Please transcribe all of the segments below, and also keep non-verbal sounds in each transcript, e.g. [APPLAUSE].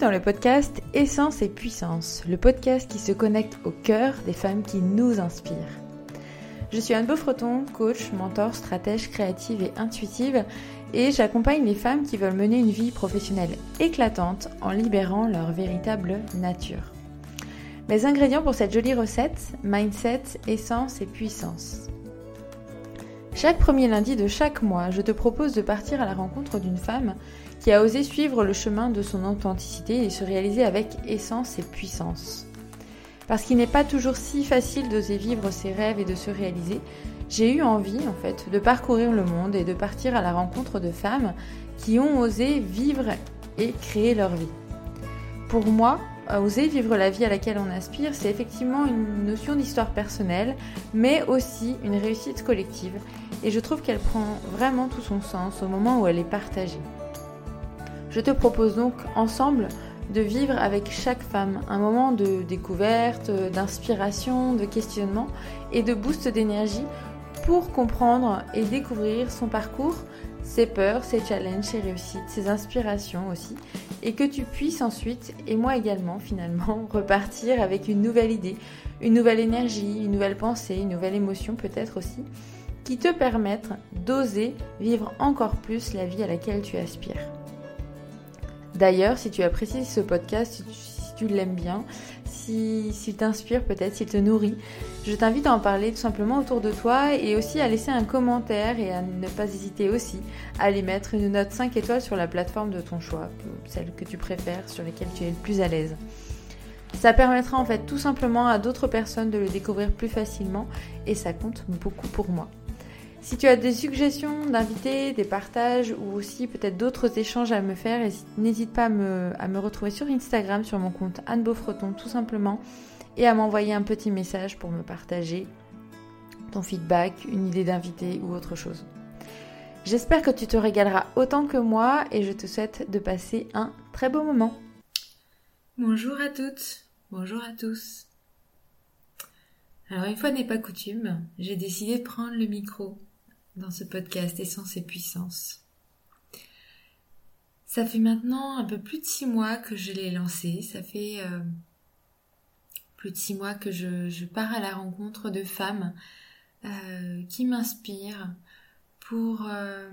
dans le podcast Essence et Puissance, le podcast qui se connecte au cœur des femmes qui nous inspirent. Je suis Anne Beaufreton, coach, mentor, stratège créative et intuitive, et j'accompagne les femmes qui veulent mener une vie professionnelle éclatante en libérant leur véritable nature. Mes ingrédients pour cette jolie recette, mindset, essence et puissance. Chaque premier lundi de chaque mois, je te propose de partir à la rencontre d'une femme qui a osé suivre le chemin de son authenticité et se réaliser avec essence et puissance. Parce qu'il n'est pas toujours si facile d'oser vivre ses rêves et de se réaliser, j'ai eu envie en fait de parcourir le monde et de partir à la rencontre de femmes qui ont osé vivre et créer leur vie. Pour moi, oser vivre la vie à laquelle on aspire, c'est effectivement une notion d'histoire personnelle, mais aussi une réussite collective. Et je trouve qu'elle prend vraiment tout son sens au moment où elle est partagée. Je te propose donc ensemble de vivre avec chaque femme un moment de découverte, d'inspiration, de questionnement et de boost d'énergie pour comprendre et découvrir son parcours, ses peurs, ses challenges, ses réussites, ses inspirations aussi, et que tu puisses ensuite, et moi également finalement, [LAUGHS] repartir avec une nouvelle idée, une nouvelle énergie, une nouvelle pensée, une nouvelle émotion peut-être aussi, qui te permettent d'oser vivre encore plus la vie à laquelle tu aspires. D'ailleurs, si tu apprécies ce podcast, si tu, l'aimes bien, s'il si, t'inspire peut-être, s'il te nourrit, je t'invite à en parler tout simplement autour de toi et aussi à laisser un commentaire et à ne pas hésiter aussi à aller mettre une note 5 étoiles sur la plateforme de ton choix, celle que tu préfères, sur laquelle tu es le plus à l'aise. Ça permettra en fait tout simplement à d'autres personnes de le découvrir plus facilement et ça compte beaucoup pour moi. Si tu as des suggestions d'invités, des partages ou aussi peut-être d'autres échanges à me faire, n'hésite pas à me, retrouver sur Instagram sur mon compte Anne Beaufreton tout simplement et à m'envoyer un petit message pour me partager ton feedback, une idée d'invité ou autre chose. J'espère que tu te régaleras autant que moi et je te souhaite de passer un très beau moment. Bonjour à toutes, bonjour à tous. Alors une fois n'est pas coutume, j'ai décidé de prendre le micro dans ce podcast Essence et Puissance. Ça fait maintenant un peu plus de six mois que je l'ai lancé. Ça fait euh, plus de six mois que je, pars à la rencontre de femmes euh, qui m'inspirent pour euh,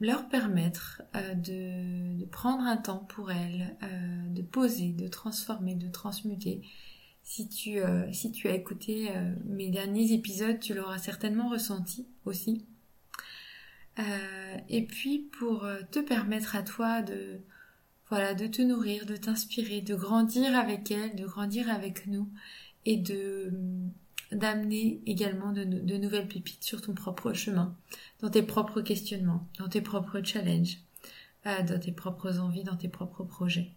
leur permettre de, de, prendre un temps pour elles, de poser, de transformer, de transmuter si tu, euh, si tu as écouté euh, mes derniers épisodes, tu l'auras certainement ressenti aussi. Euh, et puis pour te permettre à toi de, voilà, de te nourrir, de t'inspirer, de grandir avec elle, de grandir avec nous et de d'amener également de, nouvelles pépites sur ton propre chemin, dans tes propres questionnements, dans tes propres challenges, dans tes propres envies, dans tes propres projets.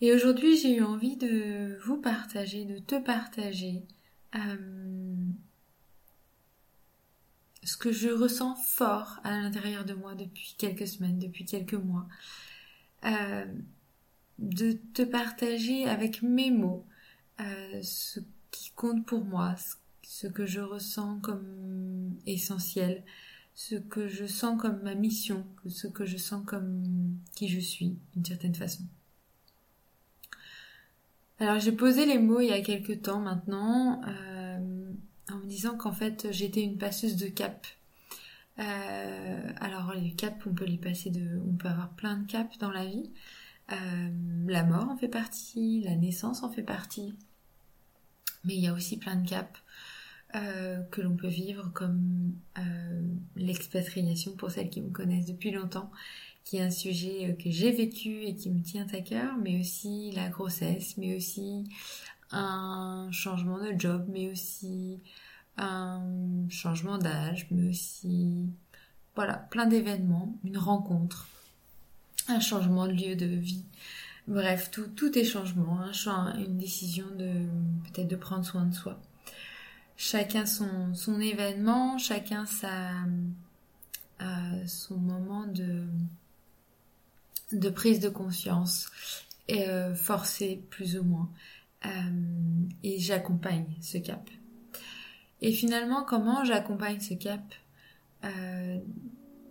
Et aujourd'hui, j'ai eu envie de vous partager, de te partager euh, ce que je ressens fort à l'intérieur de moi depuis quelques semaines, depuis quelques mois. Euh, de te partager avec mes mots euh, ce qui compte pour moi, ce que je ressens comme essentiel, ce que je sens comme ma mission, ce que je sens comme qui je suis d'une certaine façon. Alors j'ai posé les mots il y a quelques temps maintenant euh, en me disant qu'en fait j'étais une passeuse de cap. Euh, alors les caps on peut les passer de, on peut avoir plein de caps dans la vie. Euh, la mort en fait partie, la naissance en fait partie, mais il y a aussi plein de caps que l'on peut vivre comme l'expatriation pour celles qui me connaissent depuis longtemps qui est un sujet euh, que j'ai vécu et qui me tient à cœur, mais aussi la grossesse, mais aussi un changement de job, mais aussi un changement d'âge, mais aussi voilà, plein d'événements, une rencontre, un changement de lieu de vie. Bref, tout, tout est changement, une décision de peut-être de prendre soin de soi. Chacun son, son événement, chacun sa, euh, son moment de, de prise de conscience, euh, forcée plus ou moins. Euh, et j'accompagne ce cap. Et finalement, comment j'accompagne ce cap? Euh,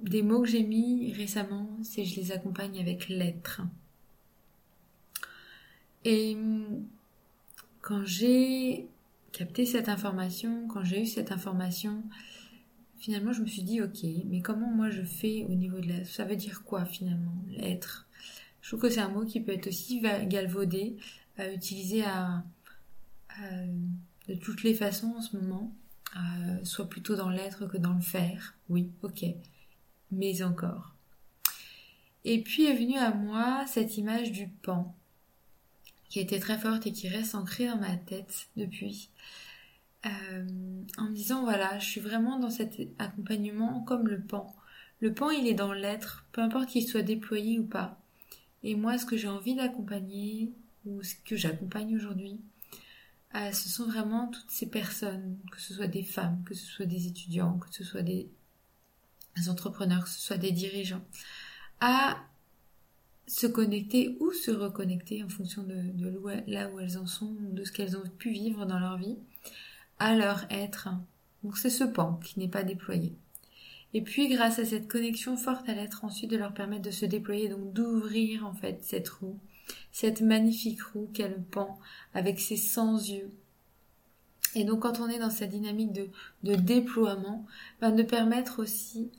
des mots que j'ai mis récemment, c'est je les accompagne avec l'être. Et quand j'ai capté cette information, quand j'ai eu cette information, finalement je me suis dit ok, mais comment moi je fais au niveau de l'être Ça veut dire quoi finalement l'être? Je trouve que c'est un mot qui peut être aussi galvaudé, à utiliser à, de toutes les façons en ce moment, soit plutôt dans l'être que dans le faire. Oui, ok, mais encore. Et puis est venue à moi cette image du pan qui était très forte et qui reste ancrée dans ma tête depuis. Euh, en me disant voilà, je suis vraiment dans cet accompagnement comme le pan. Le pan, il est dans l'être, peu importe qu'il soit déployé ou pas. Et moi, ce que j'ai envie d'accompagner, ou ce que j'accompagne aujourd'hui, euh, ce sont vraiment toutes ces personnes, que ce soit des femmes, que ce soit des étudiants, que ce soit des entrepreneurs, que ce soit des dirigeants, à se connecter ou se reconnecter en fonction de, là où elles en sont, de ce qu'elles ont pu vivre dans leur vie, à leur être. Donc c'est ce pan qui n'est pas déployé. Et puis grâce à cette connexion forte à l'être, ensuite de leur permettre de se déployer, donc d'ouvrir en fait cette roue, cette magnifique roue qu'est le pan, avec ses 100 yeux. Et donc quand on est dans cette dynamique de, déploiement, ben de permettre aussi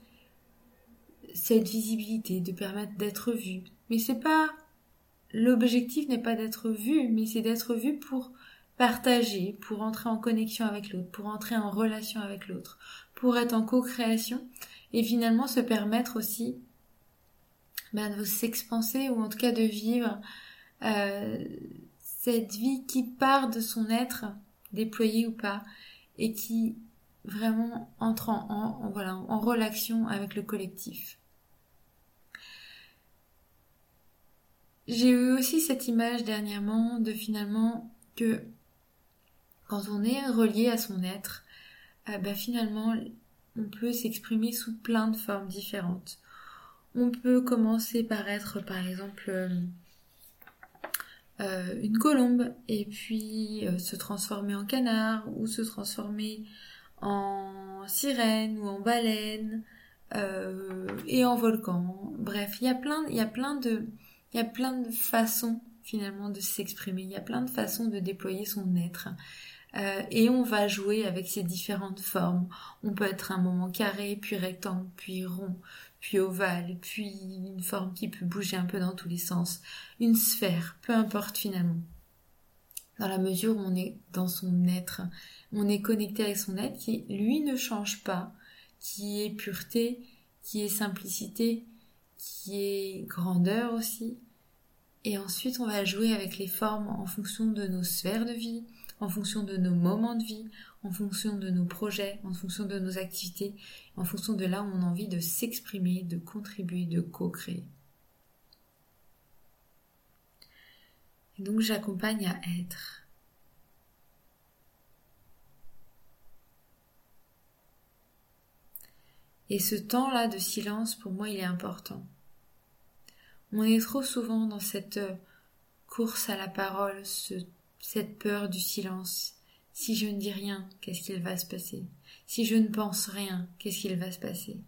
cette visibilité, de permettre d'être vu, mais c'est pas l'objectif n'est pas d'être vu, mais c'est d'être vu pour partager, pour entrer en connexion avec l'autre, pour entrer en relation avec l'autre, pour être en co-création et finalement se permettre aussi ben, de s'expanser ou en tout cas de vivre euh, cette vie qui part de son être, déployé ou pas, et qui vraiment entre en, voilà, en relation avec le collectif. J'ai eu aussi cette image dernièrement de finalement que quand on est relié à son être, euh, bah finalement on peut s'exprimer sous plein de formes différentes. On peut commencer par être par exemple euh, euh, une colombe et puis se transformer en canard ou se transformer en sirène ou en baleine et en volcan. Bref, il y a plein, il y a plein de il y a plein de façons finalement de s'exprimer, il y a plein de façons de déployer son être. Euh, et on va jouer avec ces différentes formes. On peut être un moment carré, puis rectangle, puis rond, puis ovale, puis une forme qui peut bouger un peu dans tous les sens. Une sphère, peu importe finalement. Dans la mesure où on est dans son être, on est connecté avec son être qui, lui, ne change pas, qui est pureté, qui est simplicité, qui est grandeur aussi. Et ensuite, on va jouer avec les formes en fonction de nos sphères de vie, en fonction de nos moments de vie, en fonction de nos projets, en fonction de nos activités, en fonction de là où on a envie de s'exprimer, de contribuer, de co-créer. Et donc j'accompagne à être. Et ce temps-là de silence, pour moi, il est important. On est trop souvent dans cette euh, course à la parole, cette peur du silence. Si je ne dis rien, qu'est-ce qu'il va se passer? Si je ne pense rien, qu'est-ce qu'il va se passer?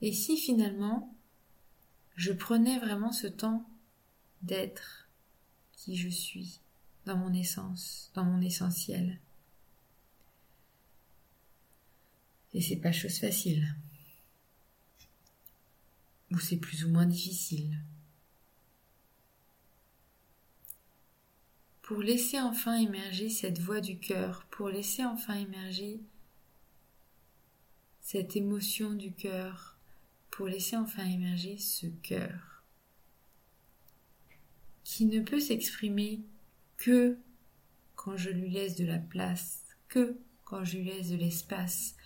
Et si finalement, je prenais vraiment ce temps d'être qui je suis, dans mon essence, dans mon essentiel? Et c'est pas chose facile. Ou c'est plus ou moins difficile. Pour laisser enfin émerger cette voix du cœur, pour laisser enfin émerger cette émotion du cœur, pour laisser enfin émerger ce cœur qui ne peut s'exprimer que quand je lui laisse de la place, que quand je lui laisse de l'espace,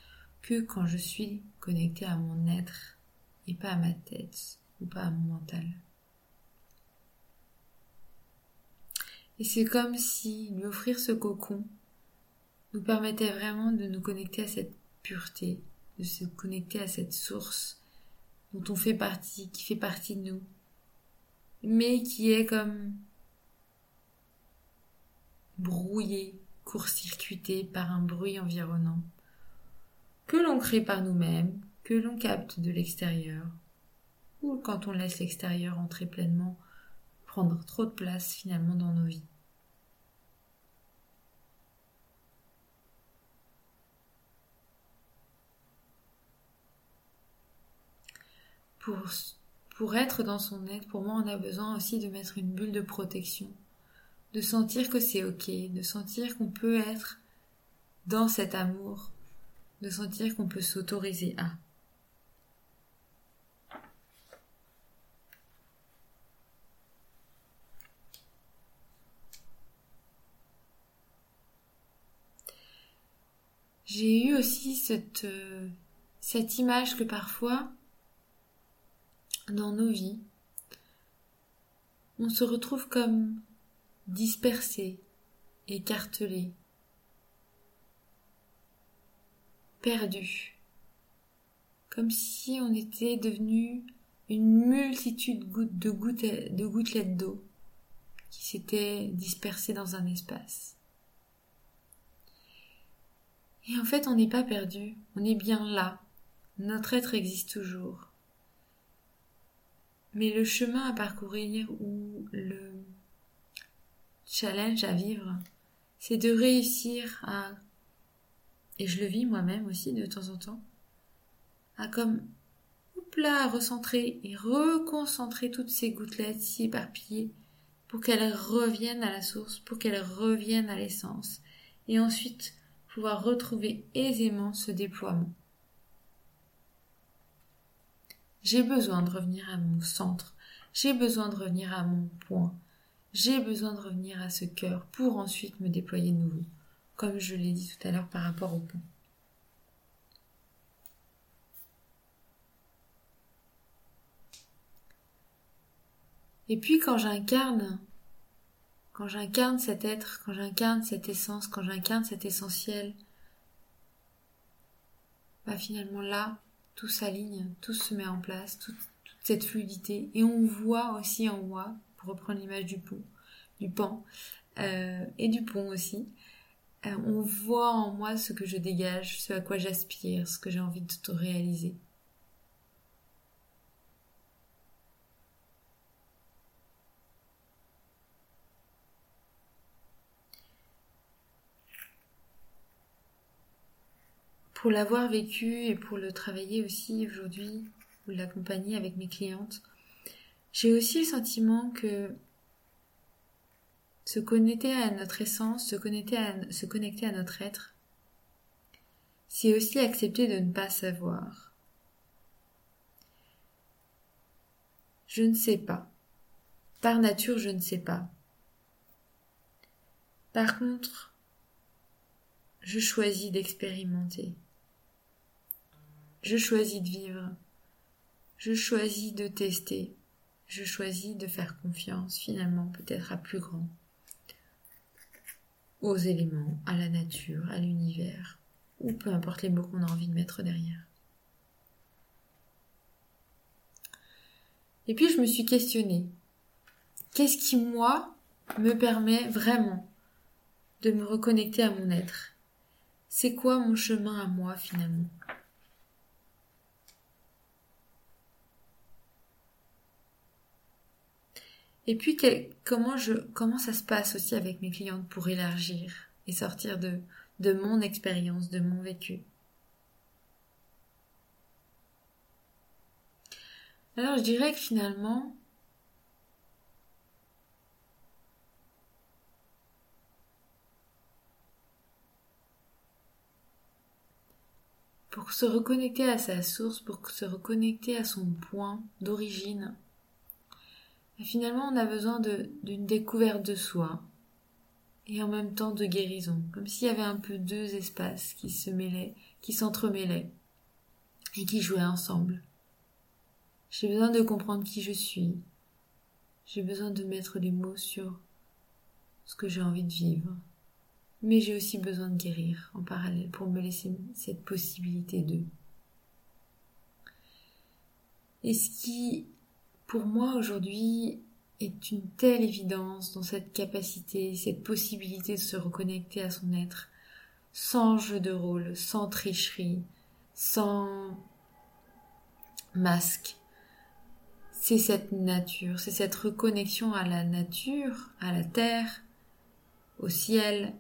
que quand je suis connectée à mon être et pas à ma tête ou pas à mon mental. Et c'est comme si lui offrir ce cocon nous permettait vraiment de nous connecter à cette pureté, de se connecter à cette source dont on fait partie, qui fait partie de nous, mais qui est comme brouillée, court-circuitée par un bruit environnant que l'on crée par nous-mêmes, que l'on capte de l'extérieur, ou quand on laisse l'extérieur entrer pleinement, prendre trop de place finalement dans nos vies. Pour, pour être dans son être, pour moi, on a besoin aussi de mettre une bulle de protection, de sentir que c'est ok, de sentir qu'on peut être dans cet amour, de sentir qu'on peut s'autoriser à. J'ai eu aussi cette, euh, cette image que parfois, dans nos vies, on se retrouve comme dispersé, écartelé, perdu, comme si on était devenu une multitude de, de gouttelettes d'eau qui s'étaient dispersées dans un espace. Et en fait, on n'est pas perdu, on est bien là. Notre être existe toujours. Mais le chemin à parcourir ou le challenge à vivre, c'est de réussir à, et je le vis moi-même aussi de temps en temps, à comme, là, recentrer et reconcentrer toutes ces gouttelettes si éparpillées pour qu'elles reviennent à la source, pour qu'elles reviennent à l'essence. Et ensuite, pouvoir retrouver aisément ce déploiement. J'ai besoin de revenir à mon centre, j'ai besoin de revenir à mon point, j'ai besoin de revenir à ce cœur pour ensuite me déployer de nouveau, comme je l'ai dit tout à l'heure par rapport au pont. Et puis quand j'incarne quand j'incarne cet être, quand j'incarne cette essence, quand j'incarne cet essentiel, bah finalement là, tout s'aligne, tout se met en place, toute, cette fluidité. Et on voit aussi en moi, pour reprendre l'image du pont, du pan, euh, et du pont aussi, euh, on voit en moi ce que je dégage, ce à quoi j'aspire, ce que j'ai envie de réaliser. Pour l'avoir vécu et pour le travailler aussi aujourd'hui, ou l'accompagner avec mes clientes, j'ai aussi le sentiment que se connecter à notre essence, se connecter à, se connecter à notre être, c'est aussi accepter de ne pas savoir. Je ne sais pas. Par nature, je ne sais pas. Par contre, je choisis d'expérimenter. Je choisis de vivre. Je choisis de tester. Je choisis de faire confiance finalement peut-être à plus grand. Aux éléments, à la nature, à l'univers, ou peu importe les mots qu'on a envie de mettre derrière. Et puis je me suis questionnée. Qu'est-ce qui, moi, me permet vraiment de me reconnecter à mon être? C'est quoi mon chemin à moi finalement? Et puis comment je comment ça se passe aussi avec mes clientes pour élargir et sortir de de mon expérience, de mon vécu? Alors je dirais que finalement pour se reconnecter à sa source, pour se reconnecter à son point d'origine, finalement, on a besoin d'une découverte de soi et en même temps de guérison, comme s'il y avait un peu deux espaces qui se mêlaient, qui s'entremêlaient et qui jouaient ensemble. J'ai besoin de comprendre qui je suis. J'ai besoin de mettre des mots sur ce que j'ai envie de vivre. Mais j'ai aussi besoin de guérir en parallèle pour me laisser cette possibilité de. Et ce qui pour moi aujourd'hui est une telle évidence dans cette capacité, cette possibilité de se reconnecter à son être, sans jeu de rôle, sans tricherie, sans masque, c'est cette nature, c'est cette reconnexion à la nature, à la terre, au ciel,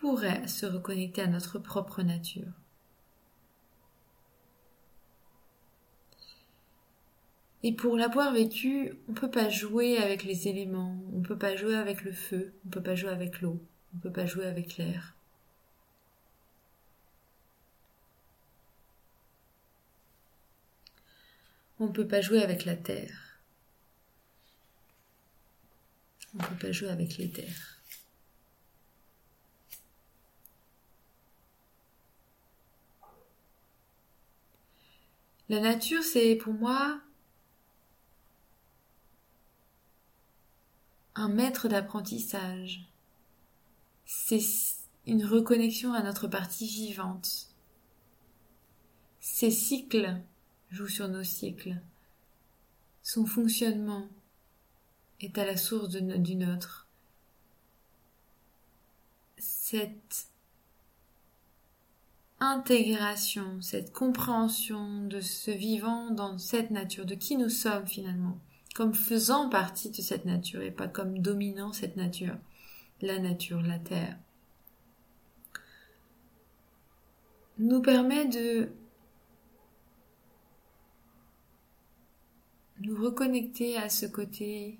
pour se reconnecter à notre propre nature. Et pour l'avoir vécu, on peut pas jouer avec les éléments, on peut pas jouer avec le feu, on peut pas jouer avec l'eau, on peut pas jouer avec l'air. On ne peut pas jouer avec la terre. On ne peut pas jouer avec les terres. La nature, c'est pour moi un maître d'apprentissage. C'est une reconnexion à notre partie vivante. Ses cycles jouent sur nos cycles. Son fonctionnement est à la source du nôtre. Cette intégration, cette compréhension de ce vivant dans cette nature, de qui nous sommes finalement, comme faisant partie de cette nature et pas comme dominant cette nature, la nature, la terre, nous permet de nous reconnecter à ce côté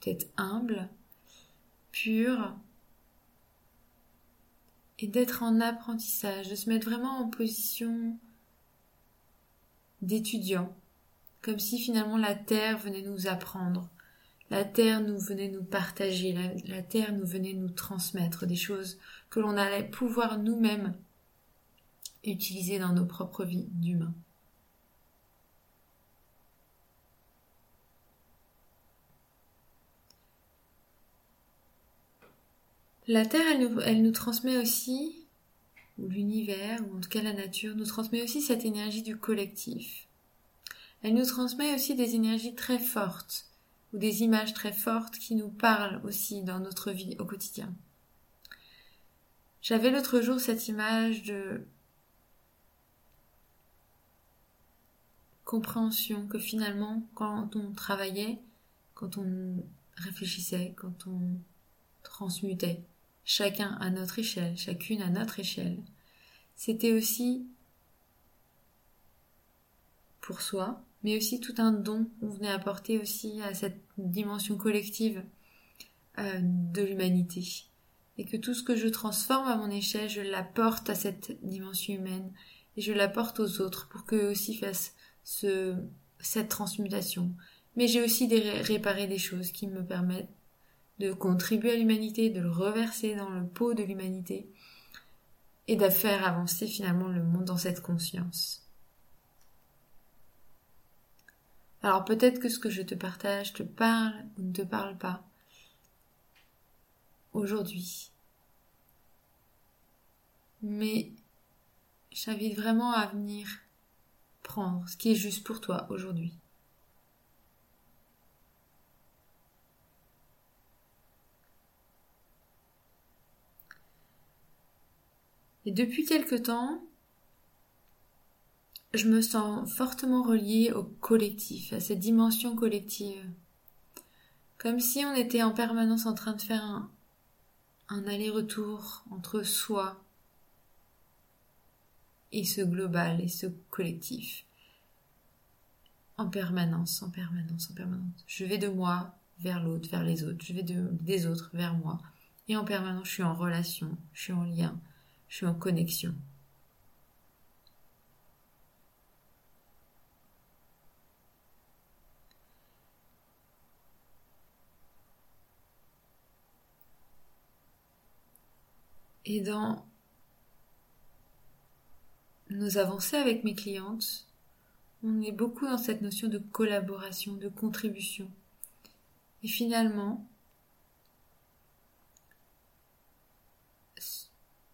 peut-être humble, pur, et d'être en apprentissage, de se mettre vraiment en position d'étudiant comme si finalement la terre venait nous apprendre, la terre nous venait nous partager, la, terre nous venait nous transmettre des choses que l'on allait pouvoir nous-mêmes utiliser dans nos propres vies d'humains. La Terre, elle nous, transmet aussi, ou l'univers, ou en tout cas la nature, nous transmet aussi cette énergie du collectif. Elle nous transmet aussi des énergies très fortes ou des images très fortes qui nous parlent aussi dans notre vie au quotidien. J'avais l'autre jour cette image de compréhension que finalement, quand on travaillait, quand on réfléchissait, quand on transmutait, chacun à notre échelle, chacune à notre échelle, c'était aussi pour soi, mais aussi tout un don qu'on venait apporter aussi à cette dimension collective euh, de l'humanité. Et que tout ce que je transforme à mon échelle, je l'apporte à cette dimension humaine et je l'apporte aux autres pour qu'eux aussi fassent ce, cette transmutation. Mais j'ai aussi des, réparé des choses qui me permettent de contribuer à l'humanité, de le reverser dans le pot de l'humanité et de faire avancer finalement le monde dans cette conscience. Alors peut-être que ce que je te partage te parle ou ne te parle pas aujourd'hui. Mais j'invite vraiment à venir prendre ce qui est juste pour toi aujourd'hui. Et depuis quelque temps, je me sens fortement reliée au collectif, à cette dimension collective. Comme si on était en permanence en train de faire un, aller-retour entre soi et ce global et ce collectif. En permanence, en permanence, en permanence. Je vais de moi vers l'autre, vers les autres. Je vais de, des autres vers moi. Et en permanence, je suis en relation, je suis en lien, je suis en connexion. Et dans nos avancées avec mes clientes, on est beaucoup dans cette notion de collaboration, de contribution. Et finalement,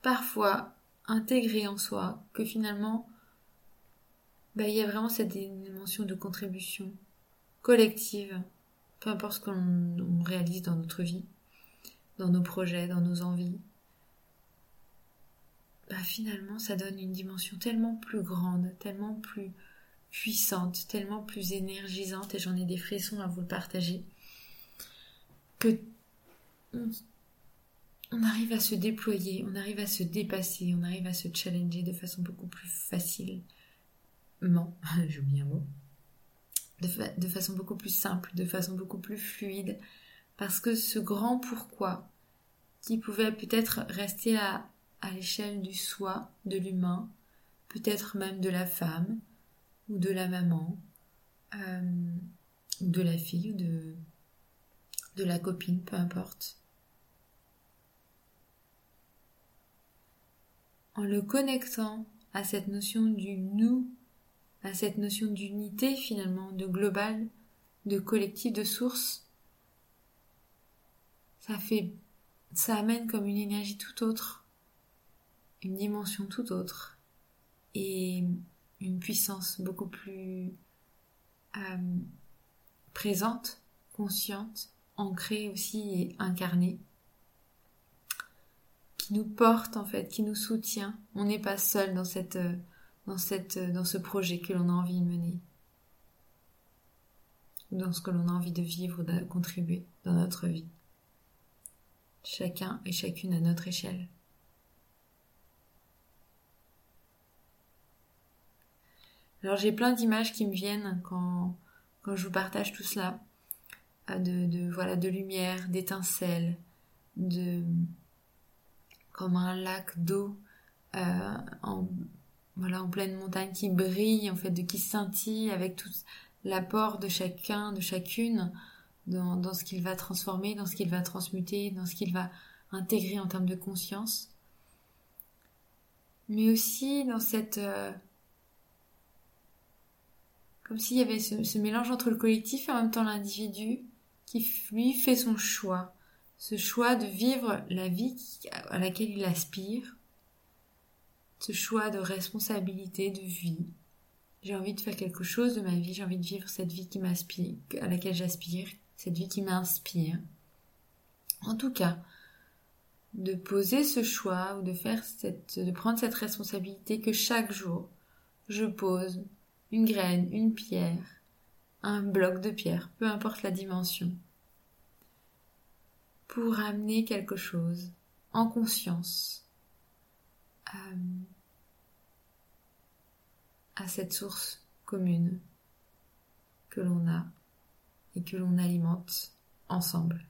parfois intégrer en soi que finalement, bah, il y a vraiment cette dimension de contribution collective, peu importe ce qu'on réalise dans notre vie, dans nos projets, dans nos envies, bah, finalement ça donne une dimension tellement plus grande, tellement plus puissante, tellement plus énergisante, et j'en ai des frissons à vous le partager, que on, arrive à se déployer, on arrive à se dépasser, on arrive à se challenger de façon beaucoup plus facile. [LAUGHS] j'ai oublié un mot, de, façon beaucoup plus simple, de façon beaucoup plus fluide, parce que ce grand pourquoi, qui pouvait peut-être rester à, à l'échelle du soi, de l'humain, peut-être même de la femme, ou de la maman, euh, de la fille, ou de, de la copine, peu importe. En le connectant à cette notion du nous à cette notion d'unité finalement, de global, de collectif, de source, ça fait, ça amène comme une énergie tout autre, une dimension tout autre, et une puissance beaucoup plus euh, présente, consciente, ancrée aussi et incarnée, qui nous porte en fait, qui nous soutient. On n'est pas seul dans cette dans, cette, dans ce projet que l'on a envie de mener, dans ce que l'on a envie de vivre, de contribuer dans notre vie. Chacun et chacune à notre échelle. Alors j'ai plein d'images qui me viennent quand, quand je vous partage tout cela, euh, de, de voilà de lumière, d'étincelles, de comme un lac d'eau euh, en, voilà, en pleine montagne qui brille, en fait, de qui scintille avec tout l'apport de chacun, de chacune, dans, dans ce qu'il va transformer, dans ce qu'il va transmuter, dans ce qu'il va intégrer en termes de conscience. Mais aussi dans cette... Euh, comme s'il y avait ce, mélange entre le collectif et en même temps l'individu qui lui fait son choix. Ce choix de vivre la vie à laquelle il aspire, ce choix de responsabilité, de vie. J'ai envie de faire quelque chose de ma vie, j'ai envie de vivre cette vie qui m'aspire, à laquelle j'aspire, cette vie qui m'inspire. En tout cas, de poser ce choix ou de faire cette, de prendre cette responsabilité que chaque jour, je pose une graine, une pierre, un bloc de pierre, peu importe la dimension, pour amener quelque chose en conscience, euh, à cette source commune que l'on a et que l'on alimente ensemble.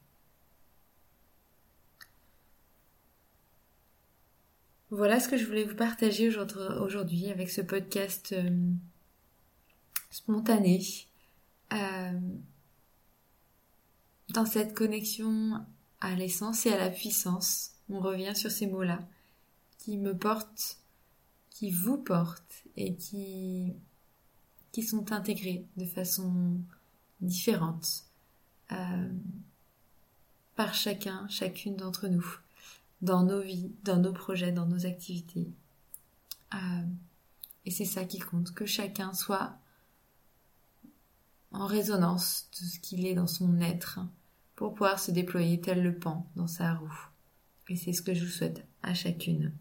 Voilà ce que je voulais vous partager aujourd'hui avec ce podcast euh, spontané. Euh, dans cette connexion à l'essence et à la puissance, on revient sur ces mots-là qui me portent, qui vous portent et qui, qui sont intégrés de façon différente euh, par chacun, chacune d'entre nous, dans nos vies, dans nos projets, dans nos activités. Euh, et c'est ça qui compte, que chacun soit en résonance de ce qu'il est dans son être pour pouvoir se déployer tel le pan dans sa roue. Et c'est ce que je vous souhaite à chacune.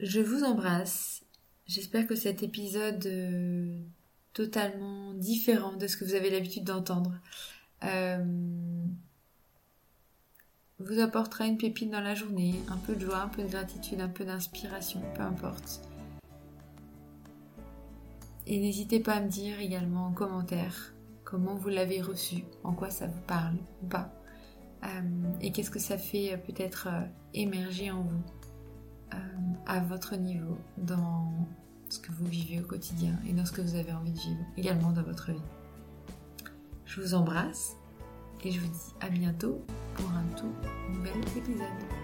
Je vous embrasse. J'espère que cet épisode euh, totalement différent de ce que vous avez l'habitude d'entendre euh, vous apportera une pépite dans la journée, un peu de joie, un peu de gratitude, un peu d'inspiration, peu importe. Et n'hésitez pas à me dire également en commentaire comment vous l'avez reçu, en quoi ça vous parle ou pas, euh, et qu'est-ce que ça fait peut-être émerger en vous à votre niveau dans ce que vous vivez au quotidien et dans ce que vous avez envie de vivre également dans votre vie. Je vous embrasse et je vous dis à bientôt pour un tout nouvel épisode.